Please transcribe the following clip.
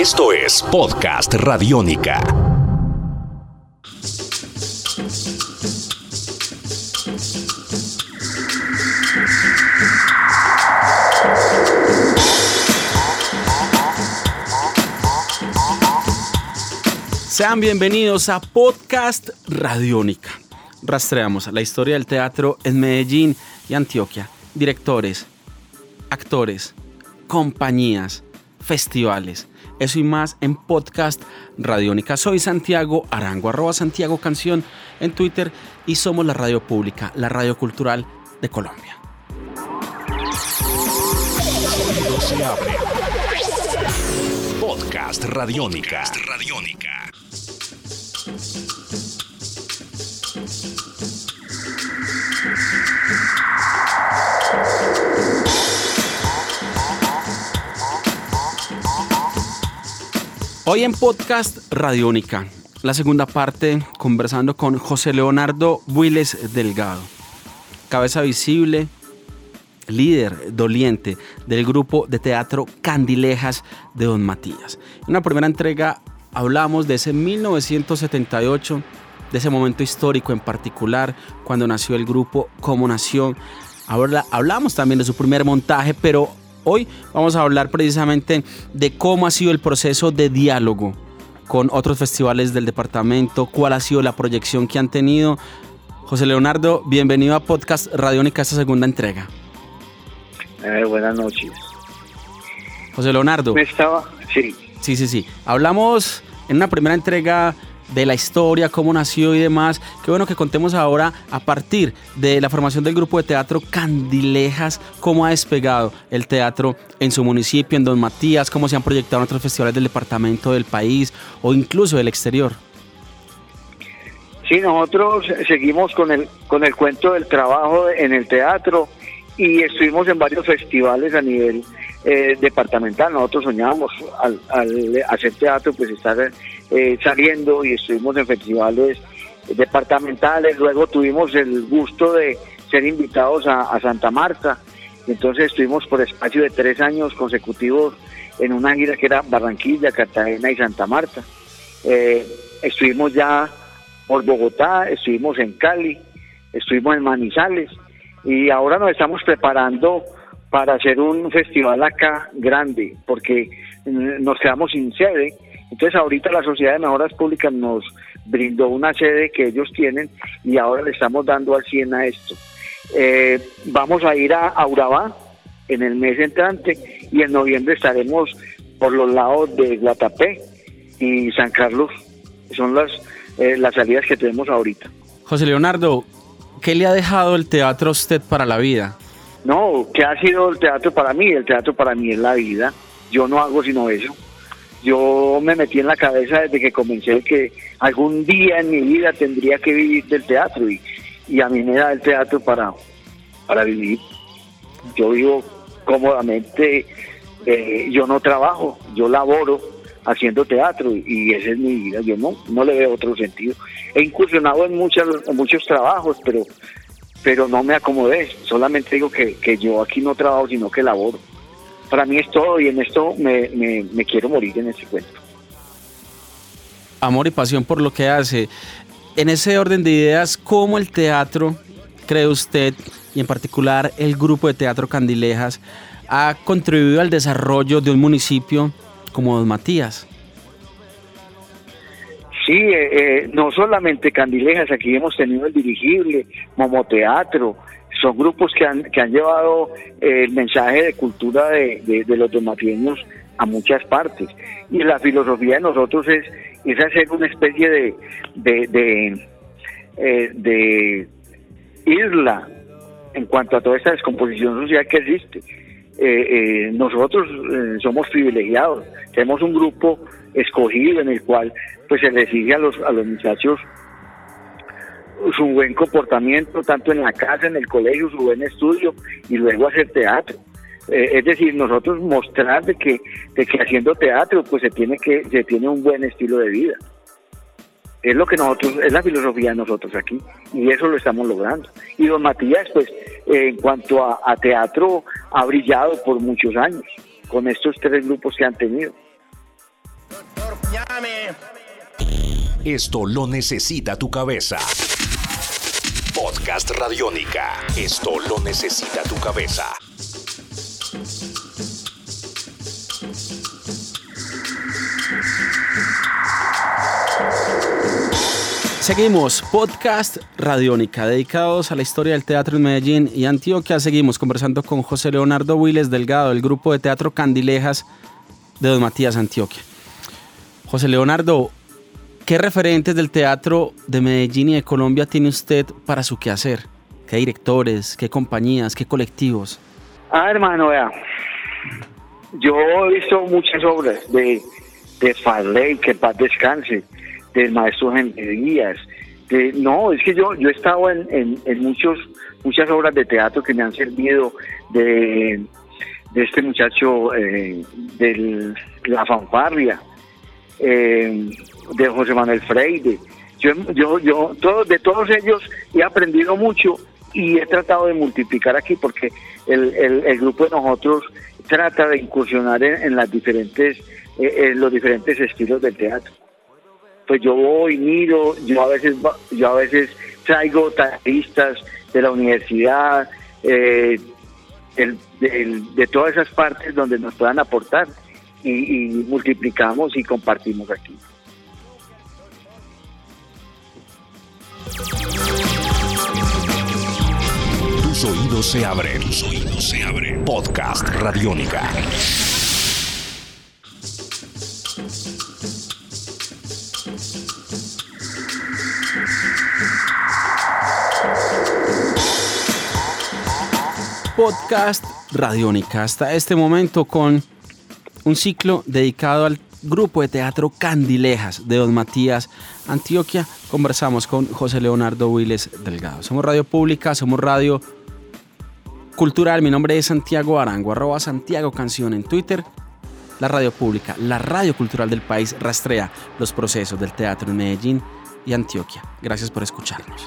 Esto es Podcast Radiónica. Sean bienvenidos a Podcast Radiónica. Rastreamos la historia del teatro en Medellín y Antioquia. Directores, actores, compañías, festivales. Eso y más en Podcast Radiónica. Soy Santiago Arango, arroba Santiago Canción en Twitter y somos la radio pública, la radio cultural de Colombia. Podcast Radiónica. Hoy en Podcast Radiónica, la segunda parte, conversando con José Leonardo Builes Delgado, cabeza visible, líder doliente del grupo de teatro Candilejas de Don Matías. En la primera entrega hablamos de ese 1978, de ese momento histórico en particular, cuando nació el grupo, cómo nació. Ahora hablamos también de su primer montaje, pero hoy vamos a hablar precisamente de cómo ha sido el proceso de diálogo con otros festivales del departamento, cuál ha sido la proyección que han tenido. José Leonardo, bienvenido a Podcast Radiónica, esta segunda entrega. Eh, buenas noches. José Leonardo. Me estaba, sí. Sí, sí, sí. Hablamos en una primera entrega de la historia, cómo nació y demás. Qué bueno que contemos ahora a partir de la formación del grupo de teatro Candilejas, cómo ha despegado el teatro en su municipio, en Don Matías, cómo se han proyectado en otros festivales del departamento del país o incluso del exterior. Sí, nosotros seguimos con el, con el cuento del trabajo en el teatro y estuvimos en varios festivales a nivel eh, departamental. Nosotros soñábamos al, hacer teatro, pues estar eh, saliendo y estuvimos en festivales departamentales. Luego tuvimos el gusto de ser invitados a, Santa Marta. Entonces estuvimos por espacio de tres años consecutivos en una gira que era Barranquilla, Cartagena y Santa Marta. Eh, estuvimos ya por Bogotá, estuvimos en Cali, estuvimos en Manizales y ahora nos estamos preparando para hacer un festival acá grande, porque mm, nos quedamos sin sede. Entonces ahorita la Sociedad de Mejoras Públicas nos brindó una sede que ellos tienen y ahora le estamos dando al 100 a esto. Eh, vamos a ir a Urabá en el mes entrante y en noviembre estaremos por los lados de Guatapé y San Carlos. Son las, eh, las salidas que tenemos ahorita. José Leonardo, ¿qué le ha dejado el teatro a usted para la vida? No, ¿qué ha sido el teatro para mí? El teatro para mí es la vida. Yo no hago sino eso. Yo me metí en la cabeza desde que comencé que algún día en mi vida tendría que vivir del teatro y, y a mí me da el teatro para, para vivir. Yo vivo cómodamente, eh, yo no trabajo, yo laboro haciendo teatro y esa es mi vida. Yo no, no le veo otro sentido. He incursionado en, muchas, en muchos trabajos, pero pero no me acomodé, solamente digo que, yo aquí no trabajo, sino que laboro. Para mí es todo y en esto me, me, quiero morir en ese cuento. Amor y pasión por lo que hace. En ese orden de ideas, ¿cómo el teatro, cree usted, y en particular el grupo de teatro Candilejas, ha contribuido al desarrollo de un municipio como Don Matías? Sí, eh, eh, no solamente Candilejas, aquí hemos tenido el dirigible, Momoteatro, son grupos que han, que han llevado eh, el mensaje de cultura de, de, los domatieños a muchas partes. Y la filosofía de nosotros es, es hacer una especie de, de, de, isla en cuanto a toda esta descomposición social que existe. Nosotros somos privilegiados, tenemos un grupo escogido en el cual pues se les exige a los, a los muchachos su buen comportamiento tanto en la casa, en el colegio, su buen estudio y luego hacer teatro. Eh, es decir, nosotros mostrar de que, de que haciendo teatro pues se tiene que se tiene un buen estilo de vida. Es lo que nosotros, es la filosofía de nosotros aquí y eso lo estamos logrando. Y don Matías pues en cuanto a, a teatro ha brillado por muchos años con estos tres grupos que han tenido. Esto lo necesita tu cabeza. Podcast Radiónica. Esto lo necesita tu cabeza. Seguimos, podcast Radiónica, dedicados a la historia del teatro en Medellín y Antioquia. Seguimos conversando con José Leonardo Willes Delgado, del grupo de teatro Candilejas de Don Matías, Antioquia. José Leonardo, ¿qué referentes del teatro de Medellín y de Colombia tiene usted para su quehacer? ¿Qué directores, qué compañías, qué colectivos? Ah, hermano, vea. Yo he visto muchas obras de, de Farley, que paz descanse del maestro Henry Díaz. De, no, es que yo, yo he estado en, en, muchos, muchas obras de teatro que me han servido de, de este muchacho eh, de la fanfarria, eh, de José Manuel Freire. Yo, yo, yo todo, de todos ellos he aprendido mucho y he tratado de multiplicar aquí porque el, el, grupo de nosotros trata de incursionar en, las diferentes, eh, en los diferentes estilos del teatro pues yo voy, miro, yo a veces, yo a veces traigo taxistas de la universidad, eh, de todas esas partes donde nos puedan aportar y, multiplicamos y compartimos aquí. Tus oídos se abren, tus oídos se abren. Podcast Radiónica. Podcast Radiónica. Hasta este momento con un ciclo dedicado al grupo de teatro Candilejas de Don Matías, Antioquia. Conversamos con José Leonardo Willes Delgado. Somos radio pública, somos radio cultural. Mi nombre es Santiago Arango, arroba Santiago Canción en Twitter. La radio pública, la radio cultural del país rastrea los procesos del teatro en Medellín y Antioquia. Gracias por escucharnos.